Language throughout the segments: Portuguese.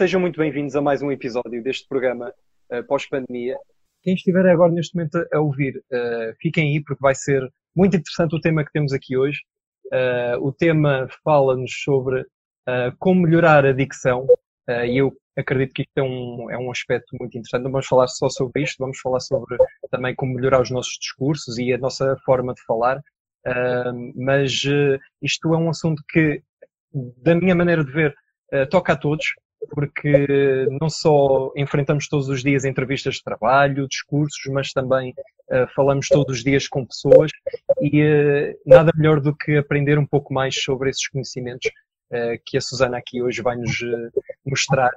sejam muito bem-vindos a mais um episódio deste programa uh, pós-pandemia. Quem estiver agora neste momento a ouvir, uh, fiquem aí porque vai ser muito interessante o tema que temos aqui hoje. Uh, o tema fala-nos sobre como melhorar a dicção e eu acredito que isto é um, é um aspecto muito interessante. Não vamos falar só sobre isto, vamos falar sobre também como melhorar os nossos discursos e a nossa forma de falar. mas isto é um assunto que, da minha maneira de ver, toca a todos, porque não só enfrentamos todos os dias entrevistas de trabalho, discursos, mas também uh, falamos todos os dias com pessoas e uh, nada melhor do que aprender um pouco mais sobre esses conhecimentos uh, que a Susana aqui hoje vai nos mostrar.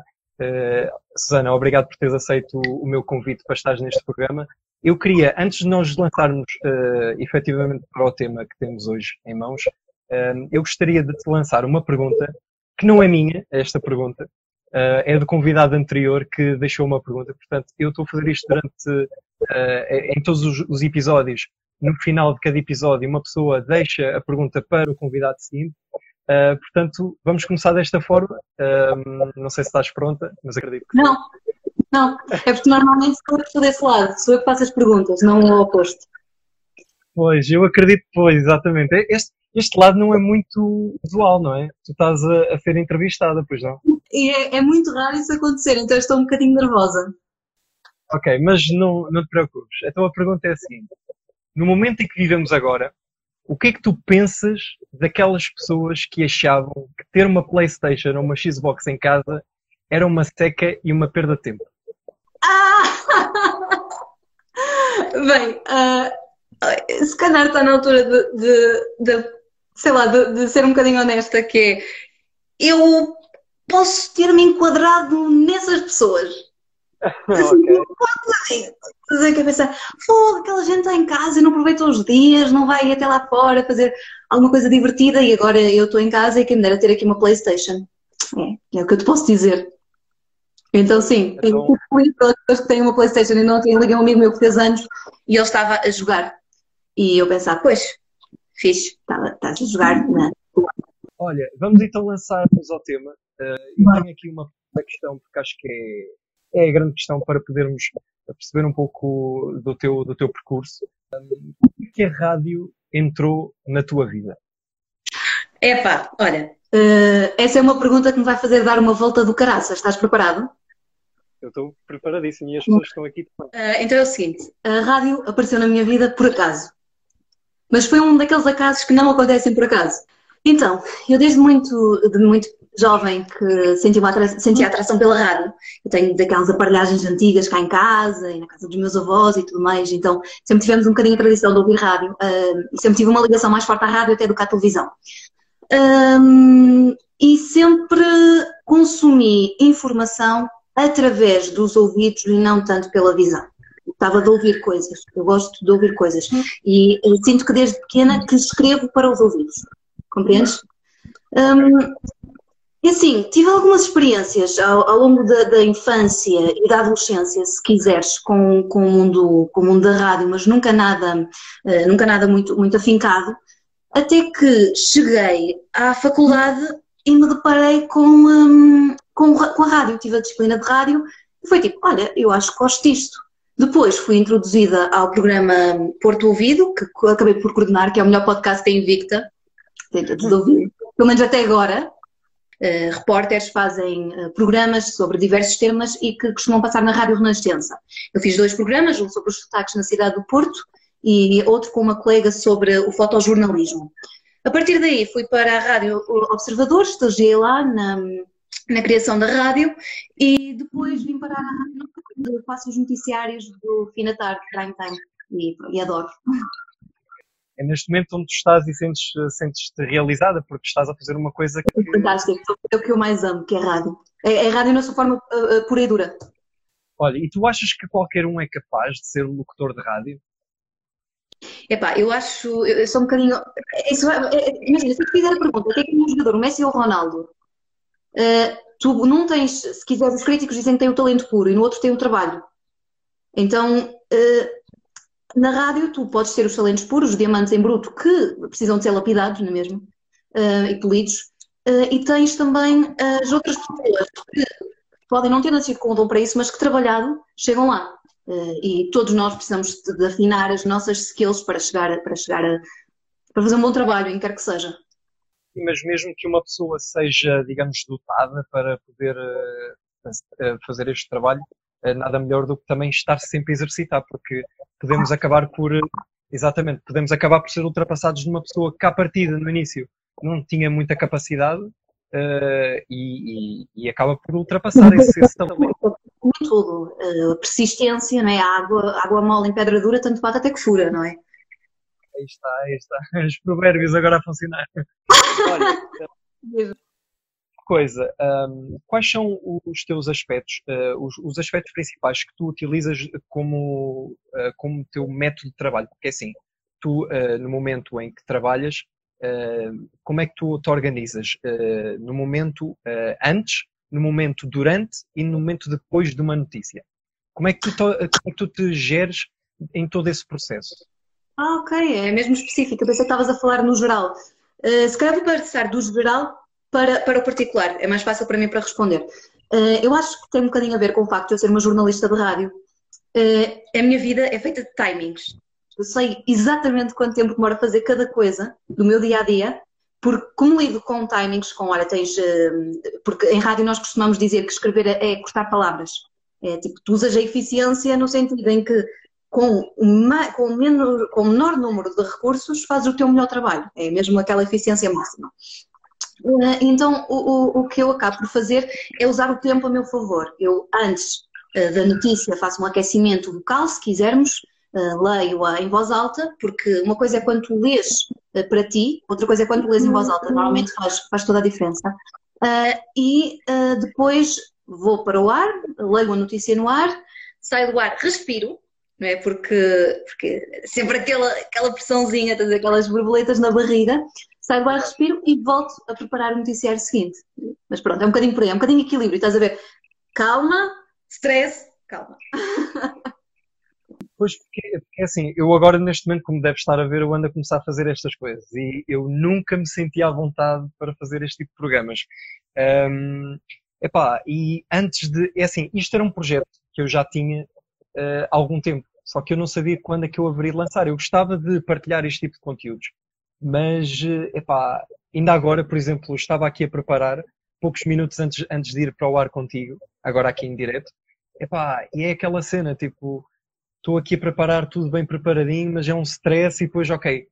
Susana, obrigado por teres aceito o meu convite para estar neste programa. Eu queria, antes de nós lançarmos efetivamente para o tema que temos hoje em mãos, eu gostaria de te lançar uma pergunta que não é minha, esta pergunta, uh, é do convidado anterior que deixou uma pergunta. Portanto, eu estou a fazer isto durante, uh, em todos os, os, episódios. No final de cada episódio, uma pessoa deixa a pergunta para o convidado seguinte. Uh, portanto, vamos começar desta forma. não sei se estás pronta, mas acredito que. Não, não. É porque normalmente sou eu que estou desse lado, sou eu que faço as perguntas, não o oposto. Pois, eu acredito, pois, exatamente. Este, este lado não é muito usual, não é? Tu estás a, a ser entrevistada, pois não? E é, é, muito raro isso acontecer, então estou um bocadinho nervosa. Ok, mas não, não te preocupes. Então a pergunta é a seguinte: no momento em que vivemos agora, o que é que tu pensas daquelas pessoas que achavam que ter uma PlayStation ou uma Xbox em casa era uma seca e uma perda de tempo? Ah! Bem, uh, se calhar está na altura de, de, de sei lá, de, de, ser um bocadinho honesta, que é eu posso ter-me enquadrado nessas pessoas. okay. Fazer que pensar, foda, aquela gente está em casa e não aproveita os dias, não vai até lá fora fazer alguma coisa divertida e agora eu estou em casa e quem me dera ter aqui uma Playstation. É, é o que eu te posso dizer. Então sim, então... eu fui pelas pessoas que têm uma Playstation e não tinha liguei um amigo meu que fez anos e ele estava a jogar. E eu pensava, pois, fixe, estás a jogar na Olha, vamos então lançar-nos ao tema. Uh, eu tenho aqui uma questão, porque acho que é, é a grande questão para podermos perceber um pouco do teu, do teu percurso. Como é que a rádio entrou na tua vida? Epá, olha, uh, essa é uma pergunta que me vai fazer dar uma volta do caraças. Estás preparado? Eu estou preparadíssimo e as pessoas estão aqui. Uh, então é o seguinte, a rádio apareceu na minha vida por acaso. Mas foi um daqueles acasos que não acontecem por acaso. Então, eu desde muito, de muito jovem que sentia, uma atra sentia atração pela rádio. Eu tenho daquelas aparelhagens antigas cá em casa e na casa dos meus avós e tudo mais, então sempre tivemos um bocadinho a tradição de ouvir rádio uh, e sempre tive uma ligação mais forte à rádio até do que à televisão. Um, e sempre consumi informação através dos ouvidos e não tanto pela visão gostava de ouvir coisas, eu gosto de ouvir coisas. E sinto que desde pequena que escrevo para os ouvidos. Compreendes? Um, e assim, tive algumas experiências ao, ao longo da, da, infância e da adolescência, se quiseres, com, com, o, mundo, com o mundo da rádio, mas nunca nada, uh, nunca nada muito, muito afincado, até que cheguei à faculdade e me deparei com, um, com, com a rádio, tive a disciplina de rádio e foi tipo, olha, eu acho que gosto disto. Depois fui introduzida ao programa Porto Ouvido, que acabei por coordenar, que é o melhor podcast da Invicta. Pelo menos até agora. Uh, repórteres fazem uh, programas sobre diversos temas e que costumam passar na Rádio Renascença. Eu fiz dois programas, um sobre os sotaques na cidade do Porto e outro com uma colega sobre o fotojornalismo. A partir daí fui para a Rádio Observador, estagiei lá na, na criação da rádio e depois vim parar à rádio, faço os noticiários do fim da tarde, prime time, e, e adoro. É neste momento onde tu estás e sentes-te sentes realizada porque estás a fazer uma coisa que... É fantástico, é o que eu mais amo, que é a rádio. É, é a rádio na sua forma uh, pura e dura. Olha, e tu achas que qualquer um é capaz de ser locutor de rádio? Epá, eu acho, eu sou um bocadinho. Isso, é, é, imagina, se eu fizer a pergunta, o que é que um jogador, o Messi ou o Ronaldo, tu não tens, se quiseres, os críticos dizem que tem o talento puro e no outro tem o trabalho. Então, uh, na rádio, tu podes ter os talentos puros, os diamantes em bruto, que precisam de ser lapidados, não é mesmo? Uh, e polidos. e tens também as outras pessoas que podem não ter nascido com o dom para isso, mas que trabalhado chegam lá. E todos nós precisamos de, afinar as nossas skills para chegar, para chegar a, para fazer um bom trabalho, em quer que seja. Mas mesmo que uma pessoa seja, digamos, dotada para poder uh, fazer este trabalho, uh, nada melhor do que também estar sempre a exercitar, porque podemos acabar por, exatamente, podemos acabar por ser ultrapassados numa pessoa que à partida, no início, não tinha muita capacidade uh, e, e, e, acaba por ultrapassar esse, esse talento. Tudo, uh, persistência, não é? A água, água mole em pedra dura, tanto bate até que fura, não é? Aí está, aí está. Os provérbios agora a funcionar. Olha, coisa, um, quais são os teus aspectos, uh, os, os, aspectos principais que tu utilizas como, uh, como teu método de trabalho? Porque assim, tu, uh, no momento em que trabalhas, como é que tu te organizas? no momento antes, no momento durante e no momento depois de uma notícia? Como é que tu, como é que tu te geres em todo esse processo? Ah, ok, é mesmo específico. Eu pensei que estavas a falar no geral. Uh, se calhar vou passar do geral para, para o particular, é mais fácil para mim para responder. Uh, eu acho que tem um bocadinho a ver com o facto de eu ser uma jornalista de rádio. Uh, a minha vida é feita de timings. Eu sei exatamente quanto tempo demora a fazer cada coisa do meu dia a dia, porque como lido com timings, com olha, tens. porque em rádio nós costumamos dizer que escrever é cortar palavras. É tipo, tu usas a eficiência no sentido em que com, uma, com, menor, com menor número de recursos fazes o teu melhor trabalho. É mesmo aquela eficiência máxima. Eh, então, o, o, o que eu acabo por fazer é usar o tempo a meu favor. Eu, antes eh, da notícia, faço um aquecimento vocal, se quisermos, eh, leio-a em voz alta, porque uma coisa é quando tu lês para ti, outra coisa é quando tu lês em voz alta. Normalmente faz, faz toda a diferença. E depois vou para o ar, leio a notícia no ar, saio do ar, respiro, não é? Porque, porque sempre aquela, aquela pressãozinha, aquelas borboletas na barriga, saio ar, respiro e volto a preparar o noticiário seguinte. Mas pronto, é um bocadinho por aí, é um bocadinho equilíbrio, estás a ver? Calma, stress, calma. Pois, porque, porque assim, eu agora neste momento, como deve estar a ver, eu ando a começar a fazer estas coisas e eu nunca me senti à vontade para fazer este tipo de programas. Um, epá, e antes de, é assim, isto era um projeto que eu já tinha uh, há algum tempo. Só que eu não sabia quando é que eu haveria de lançar. Eu gostava de partilhar este tipo de conteúdos. Mas, eh, epá, ainda agora, por exemplo, estava aqui a preparar, poucos minutos antes, antes de ir para o ar contigo, agora aqui em direto, epá, e é aquela cena, tipo, estou aqui a preparar tudo bem preparadinho, mas é um stress e depois, ok,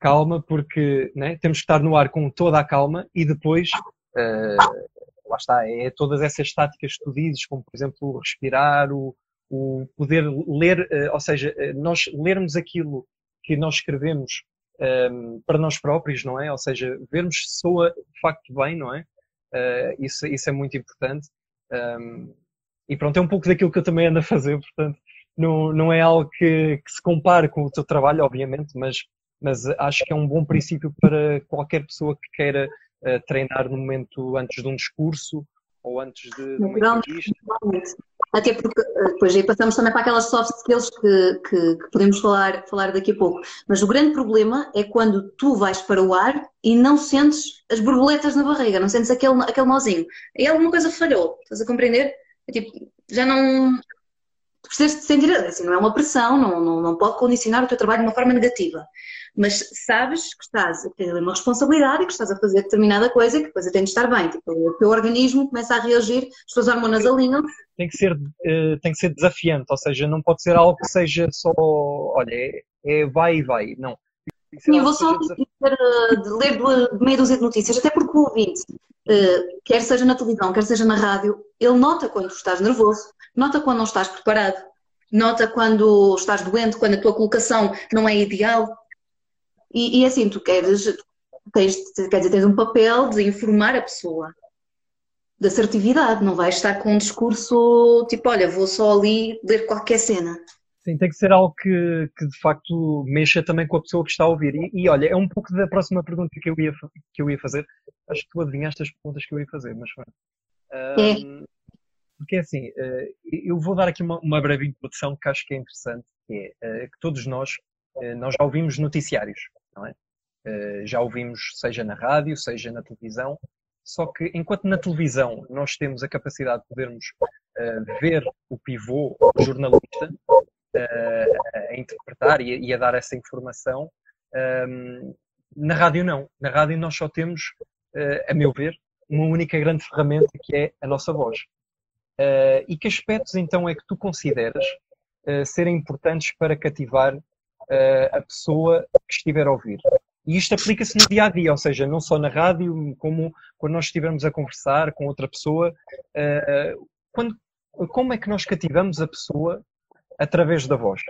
calma, porque né, temos que estar no ar com toda a calma e depois, uh, lá está, é todas essas táticas que tu dizes, como por exemplo respirar, o, o poder ler, eh, ou seja, eh, nós lermos aquilo que nós escrevemos um, ehm, para nós próprios, não é? Ou seja, vermos se soa de facto bem, não é? Uh, isso, isso é muito importante. Um, ehm, e pronto, é um pouco daquilo que eu também ando a fazer, portanto, não, não é algo que, que se compare com o teu trabalho, obviamente, mas, mas acho que é um bom princípio para qualquer pessoa que queira uh, treinar no momento antes de um discurso ou antes de, de uma entrevista. Até porque eh, depois aí passamos também para aquelas soft skills que, que, que, podemos falar, falar daqui a pouco. Mas o grande problema é quando tu vais para o ar e não sentes as borboletas na barriga, não sentes aquele, aquele nozinho. E alguma coisa falhou, estás a compreender? É tipo, já não. Precisas de sentir, assim, não é uma pressão, não, não, não pode condicionar o teu trabalho de uma forma negativa mas sabes que estás a ter uma responsabilidade e que estás a fazer determinada coisa e que depois tem de estar bem. Tipo, o teu organismo começa a reagir, as tuas hormonas alinham. Tem que, ser, uh, tem que ser desafiante, ou seja, não pode ser algo que seja só, olha, é, é vai e vai, não. Sim, eu vou só dizer, uh, de ler de meia dúzia de notícias, até porque o ouvinte, uh, quer seja na televisão, quer seja na rádio, ele nota quando estás nervoso, nota quando não estás preparado, nota quando estás doente, quando a tua colocação não é ideal, e, e assim, tu queres, tens, quer dizer, tens um papel de informar a pessoa da assertividade, não vais estar com um discurso tipo, olha, vou só ali ler qualquer cena. Sim, tem que ser algo que, que de facto mexa também com a pessoa que está a ouvir. E, e, olha, é um pouco da próxima pergunta que eu ia, que eu ia fazer. Acho que tu adivinhaste as perguntas que eu ia fazer, mas foi. Um, é. Porque é assim, eh, eu vou dar aqui uma, uma, breve introdução que acho que é interessante, que é eh, que todos nós, eh, nós já ouvimos noticiários não é? Já ouvimos, seja na rádio, seja na televisão, só que enquanto na televisão nós temos a capacidade de podermos ver o pivô, o jornalista, a interpretar e a, e a, dar essa informação, um, na rádio não. Na rádio nós só temos, uh, a meu ver, uma única grande ferramenta que é a nossa voz. e que aspectos então é que tu consideras serem importantes para cativar a pessoa que estiver a ouvir? E isto aplica-se no dia a dia, ou seja, não só na rádio, como quando nós estivermos a conversar com outra pessoa. Uh, quando, como é que nós cativamos a pessoa através da voz?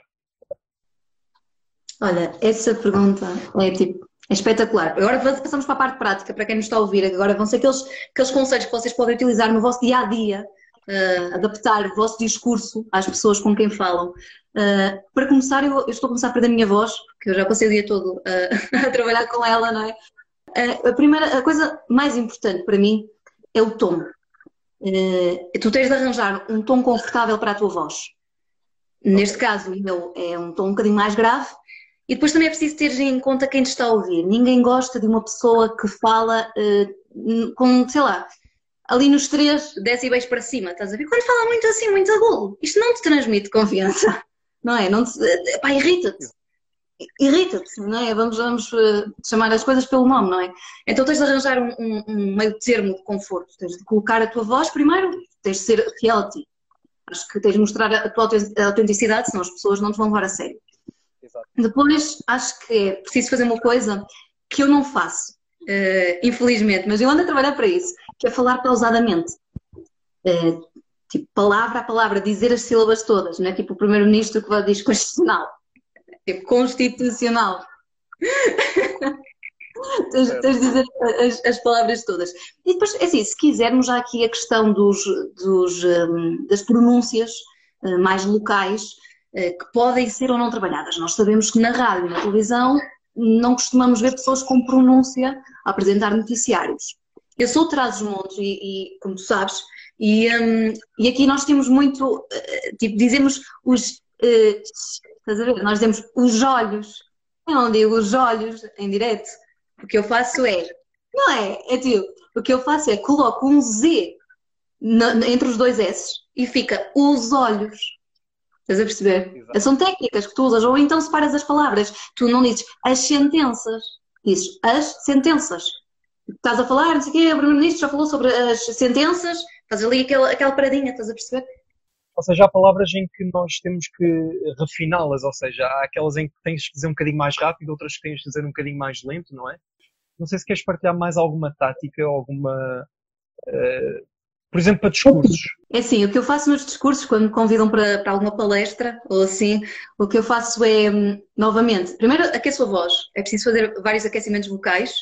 Olha, essa pergunta é tipo. É espetacular. Agora passamos para a parte prática, para quem nos está a ouvir. Agora vão ser aqueles, aqueles conselhos que vocês podem utilizar no vosso dia a dia, uh, adaptar o vosso discurso às pessoas com quem falam. Uh, para começar, eu, eu, estou a começar a perder a minha voz, porque eu já passei o dia todo uh, a trabalhar com ela, não é? A primeira, a coisa mais importante para mim é o tom. tu tens de arranjar um tom confortável para a tua voz. Neste caso, o meu é um tom um bocadinho mais grave. E depois também é preciso ter em conta quem te está a ouvir. Ninguém gosta de uma pessoa que fala com, sei lá, ali nos 3 decibéis para cima, estás a ver? Quando fala muito assim, muito agudo, isto não te transmite confiança não é? Não te, pá, irrita-te. Irrita-te, não é? Vamos, vamos uh, chamar as coisas pelo nome, não é? Então tens de arranjar um, um, um, meio termo de conforto. Tens de colocar a tua voz primeiro, tens de ser fiel a ti. Acho que tens de mostrar a tua autenticidade, senão as pessoas não te vão levar a sério. Exato. Depois, acho que é preciso fazer uma coisa que eu não faço, uh, infelizmente, mas eu ando a trabalhar para isso, que é falar pausadamente. Uh, tipo, palavra a palavra, dizer as sílabas todas, não é tipo o primeiro-ministro que diz constitucional, tipo constitucional. tens, tens de dizer as, as, palavras todas. E depois, é assim, se quisermos já aqui a questão dos, dos, um, das pronúncias uh, mais locais, uh, que podem ser ou não trabalhadas. Nós sabemos que na rádio e na televisão não costumamos ver pessoas com pronúncia a apresentar noticiários. Eu sou de Trás-os-Montes e, e, como tu sabes, e, um, e aqui nós temos muito, uh, tipo, dizemos os. Uh, estás a ver? Nós dizemos os olhos. Eu não digo os olhos em direto. O que eu faço é. Não é? É tipo, o que eu faço é coloco um Z na, entre os dois S e fica os olhos. Estás a perceber? Exato. São técnicas que tu usas, ou então separas as palavras. Tu não dizes as sentenças, dizes as sentenças. Estás a falar, não sei o quê, o Primeiro-Ministro já falou sobre as sentenças, Faz ali aquela, aquela paradinha, estás a perceber? Ou seja, há palavras em que nós temos que refiná-las, ou seja, há aquelas em que tens que dizer um bocadinho mais rápido, outras que tens que dizer um bocadinho mais lento, não é? Não sei se queres partilhar mais alguma tática, alguma. Uh, por exemplo, para discursos. É assim, o que eu faço nos discursos, quando me convidam para, para alguma palestra ou assim, o que eu faço é, hum, novamente, primeiro aqueço a voz. É preciso fazer vários aquecimentos vocais,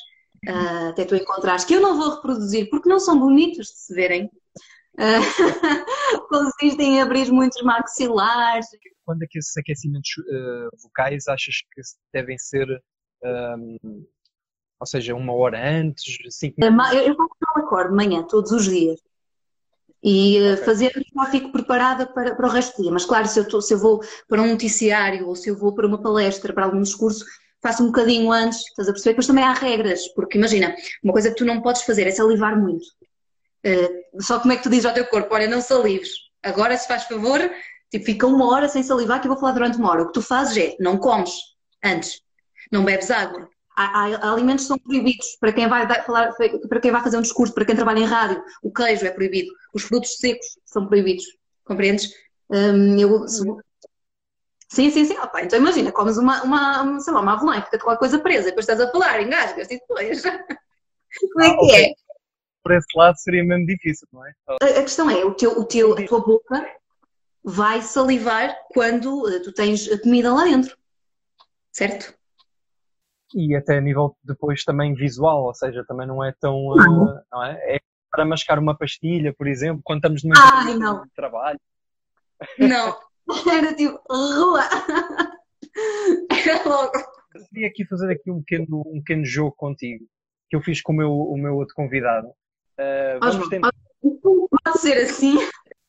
uh, até tu encontrares, que eu não vou reproduzir porque não são bonitos de se verem, consistem em abrir muitos maxilares. Quando é que esses aquecimentos uh, vocais achas que devem ser, um, ou seja, uma hora antes, cinco minutos? Eu faço um acorde de manhã, todos os dias. E uh, okay. fazer já fico preparada para, para o resto do dia. Mas claro, se eu, tô, se eu vou para um noticiário ou se eu vou para uma palestra, para algum discurso, faço um bocadinho antes, estás a perceber? Depois também há regras, porque imagina, uma coisa que tu não podes fazer é salivar muito. Uh, só como é que tu dizes ao teu corpo, olha, não salives. Agora, se faz favor, tipo, fica uma hora sem salivar que eu vou falar durante uma hora. O que tu fazes é, não comes antes, não bebes água. Há, há, alimentos que são proibidos para quem, vai falar, para quem vai fazer um discurso, para quem trabalha em rádio. O queijo é proibido, os frutos secos são proibidos. Compreendes? Um, eu, Sim, sim, sim. Opa, então imagina, comes uma, uma, sei lá, uma avelã e fica qualquer coisa presa, depois estás a falar, engasgas e depois. Como é que é? por esse lado seria mesmo difícil, não é? A, a questão é, o teu, o teu, a tua boca vai salivar quando uh, tu tens a comida lá dentro, certo? E até a nível depois também visual, ou seja, também não é tão, uh, não é? É para mascar uma pastilha, por exemplo, quando estamos no Ai, não. trabalho. Não, era tipo rua. Era logo. Eu queria aqui fazer aqui um pequeno, um pequeno jogo contigo, que eu fiz com o meu, o meu outro convidado. Uh, vamos. Pode ser assim.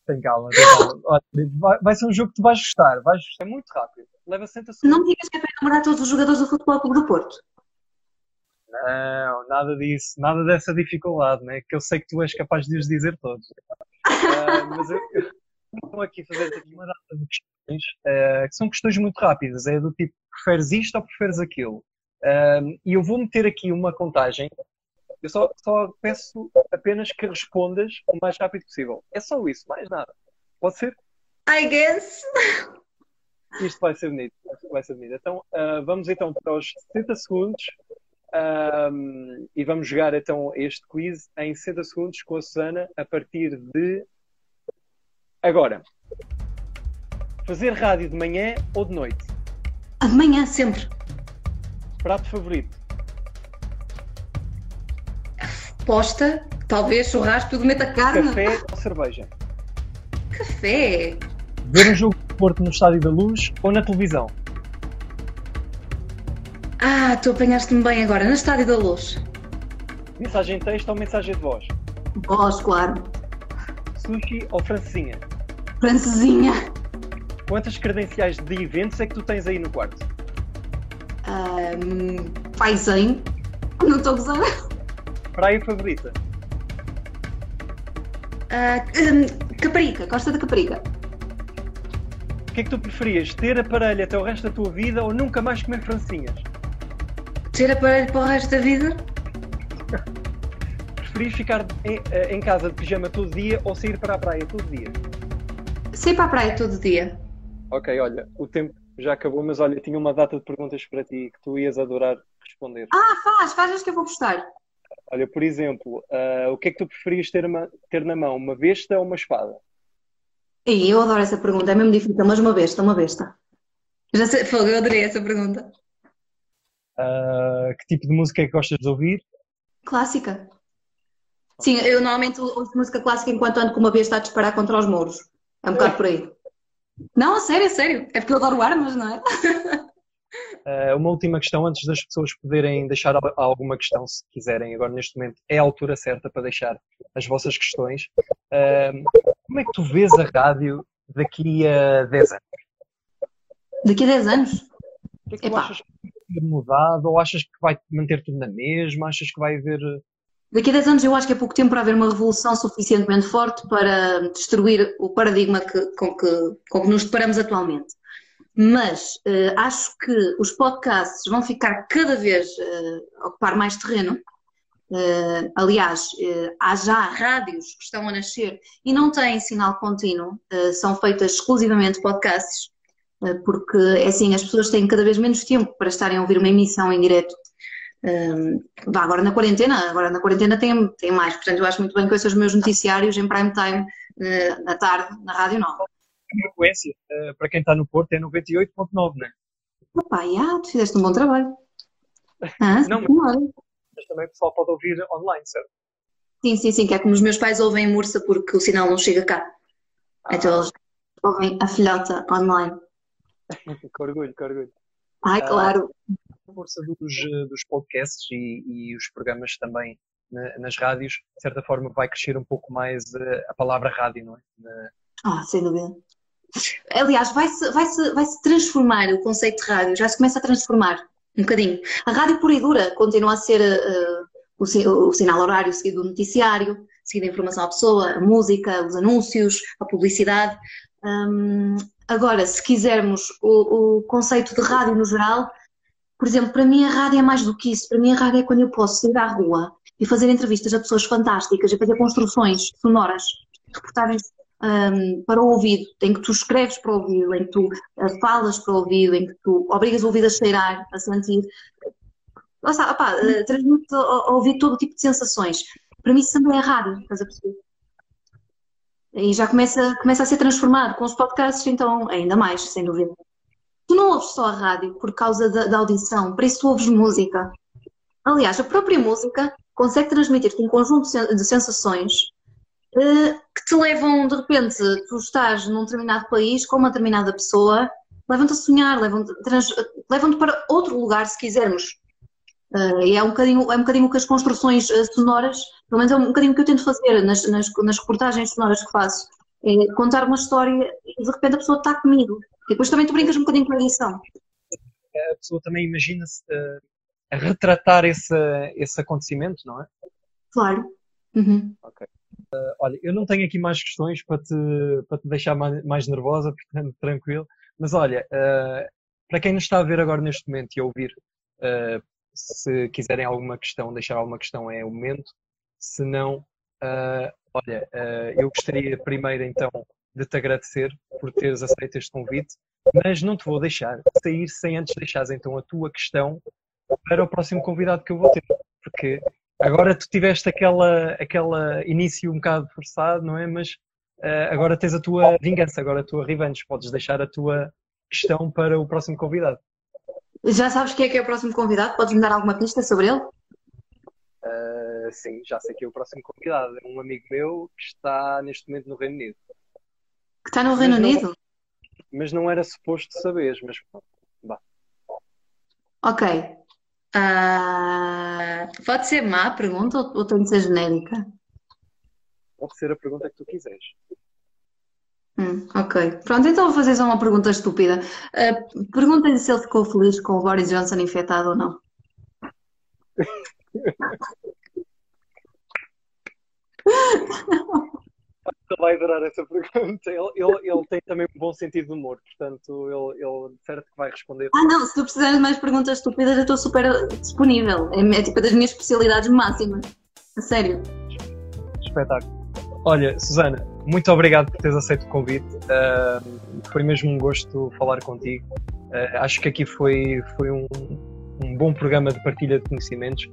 Tem calma, tem calma. Vai, vai, ser um jogo que tu vais gostar. Vais gostar muito rápido. Leva 60 segundos. Não digas que é para namorar todos os jogadores do Futebol Clube do Porto. Não, nada disso, nada dessa dificuldade, né? que eu sei que tu és capaz de os dizer todos. Uh, mas eu, eu estou aqui a fazer aqui uma data de questões, uh, que são questões muito rápidas, é do tipo, preferes isto ou preferes aquilo? Uh, e eu vou meter aqui uma contagem, eu só, só peço apenas que respondas o mais rápido possível. É só isso, mais nada. Pode ser? I guess. Isto vai ser bonito. Vai ser bonito. Então, vamos então para os 60 segundos um, e vamos jogar então este quiz em 60 segundos com a Susana a partir de agora. Fazer rádio de manhã ou de noite? De manhã, sempre. Prato favorito? Posta, talvez churrasco, tudo meta carne. Café ou cerveja? Café. Ver um jogo Porto no Estádio da Luz ou na televisão? Ah, tu apanhaste-me bem agora, no Estádio da Luz. Mensagem de texto ou mensagem de voz? Voz, claro. Sushi ou francesinha? Francesinha. Quantas credenciais de eventos é que tu tens aí no quarto? Um, 100. Não estou a gozar. Praia favorita? Uh, um, Caparica, Costa da Caparica. O que é que tu preferias? Ter aparelho até o resto da tua vida ou nunca mais comer francinhas? Ter aparelho para o resto da vida? Preferias ficar em, eh, em, casa de pijama todo dia ou sair para a praia todo dia? Sair para a praia todo dia. Ok, olha, o tempo já acabou, mas olha, tinha uma data de perguntas para ti que tu ias adorar responder. Ah, faz, faz as que eu vou gostar. Olha, por exemplo, uh, o que é que tu preferias ter, uma, ter na mão, uma besta ou uma espada? E eu adoro essa pergunta, é mesmo difícil, mas uma besta, uma besta. Já sei, eu adorei essa pergunta. Uh, que tipo de música é que gostas de ouvir? Clássica. Sim, eu normalmente ouço música clássica enquanto ando com uma besta a disparar contra os muros. É um bocado por aí. Não, a sério, a sério. É porque eu adoro armas, não é? Uh, uma última questão, antes das pessoas poderem deixar alguma questão, se quiserem, agora neste momento é a altura certa para deixar as vossas questões. Uh, como é que tu vês a rádio daqui a 10 anos? Daqui a 10 anos? O que é que tu achas ter mudado ou achas que vai manter tudo na mesma? Achas que vai haver. Eh, Daqui a 10 anos eu acho que é pouco tempo para haver uma revolução suficientemente forte para destruir o paradigma que, com, que, com que nos deparamos atualmente. Mas uh, acho que os podcasts vão ficar cada vez uh, ocupar mais terreno. Uh, aliás, há já rádios que estão a nascer e não têm sinal contínuo, são feitas exclusivamente podcasts. Porque é assim, as pessoas têm cada vez menos tempo para estarem a ouvir uma emissão em direto. Agora na quarentena, agora na quarentena tem, tem mais, portanto eu acho muito bem que os meus noticiários em prime time uh, na tarde, na Rádio Nova. A frequência, uh, para quem está no Porto, é 98.9, não é? Opa, já, tu fizeste um bom trabalho. Ah, não, mas, mas também o pessoal pode ouvir online, certo? Sim, sim, sim, que é como os meus pais ouvem em Mursa porque o sinal não chega cá. Ah. Então eles ouvem a filhota online. que orgulho, que orgulho. Ai, ah, claro. A força dos, dos podcasts e, e os programas também na, nas rádios, de certa forma, vai crescer um pouco mais a, eh, a palavra rádio, não é? Na... Ah, sem dúvida. Aliás, vai-se vai -se, vai -se transformar o conceito de rádio, já se começa a transformar um bocadinho. A rádio pura e dura continua a ser uh, o, o, sinal horário seguido do noticiário, seguido a informação à pessoa, a música, os anúncios, a publicidade. Um, Agora, se quisermos o, o, conceito de rádio no geral, por exemplo, para mim a rádio é mais do que isso. Para mim a rádio é quando eu posso sair à rua e fazer entrevistas a pessoas fantásticas e fazer construções sonoras, reportagens um, para o ouvido, em que tu escreves para o ouvido, em que tu uh, falas para o ouvido, em que tu obrigas o ouvido a cheirar, a sentir. Está, opá, uh, transmite ao ouvido todo tipo de sensações. Para mim isso também é rádio, estás a perceber? E já começa, começa a ser transformado com os podcasts, então ainda mais, sem dúvida. Tu não ouves só a rádio por causa da, da audição, para isso tu ouves música. Aliás, a própria música consegue transmitir-te um conjunto de sensações que te levam, de repente, tu estás num determinado país com uma determinada pessoa, levam-te a sonhar, levam-te levam para outro lugar, se quisermos. Uh, e é um, bocadinho, é um bocadinho que as construções uh, sonoras pelo menos é um bocadinho que eu tento fazer nas, nas, nas reportagens sonoras que faço. É contar uma história e de repente a pessoa está comigo. E depois também tu brincas um bocadinho com a edição. A pessoa também imagina-se uh, a retratar esse, esse acontecimento, não é? Claro. Uhum. Ok. Uh, olha, eu não tenho aqui mais questões para te, para te deixar mais, mais nervosa, portanto, tranquilo. Mas olha, uh, para quem nos está a ver agora neste momento e a ouvir, uh, se quiserem alguma questão, deixar alguma questão é o momento. Se não, olha, eu gostaria primeiro então de te agradecer por teres aceito este convite, mas não te vou deixar sair sem antes deixares então a tua questão para o próximo convidado que eu vou ter, porque agora tu tiveste aquela, aquela início um bocado forçado, não é? Mas uh, agora tens a tua vingança, agora a tua revanche, podes deixar a tua questão para o próximo convidado. Já sabes quem é que é o próximo convidado? Podes me dar alguma pista sobre ele? Uh, sim, já sei que é o próximo convidado. É um amigo meu que está neste momento no Reino Unido. Que está no Reino mas Unido? Não, mas não era suposto saberes, mas vá. Ok. Uh, pode ser má a pergunta ou, ou tem de ser genérica? Pode ser a pergunta que tu quiseres. Hum, ok. Pronto, então vou fazer só uma pergunta estúpida. Uh, Perguntem-lhe se ele ficou feliz com o Boris Johnson infectado ou não. vai adorar essa pergunta. Ele, ele, ele, tem também um bom sentido de humor, portanto, ele, ele certo que vai responder. Ah, não, se tu precisares de mais perguntas estúpidas, eu estou super disponível. É, é tipo das minhas especialidades máximas. A sério. Espetáculo. Olha, Susana, muito obrigado por teres aceito o convite. Uh, foi mesmo um gosto falar contigo. Uh, acho que aqui foi, foi um, um bom programa de partilha de conhecimentos.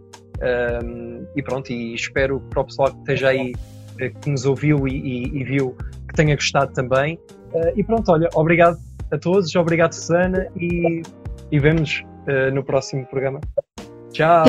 E pronto, e espero para o pessoal que esteja aí que nos ouviu e, e, e viu que tenha gostado também. Uh, e pronto, olha, obrigado a todos, obrigado Susana e, e vemos uh, no próximo programa. Tchau!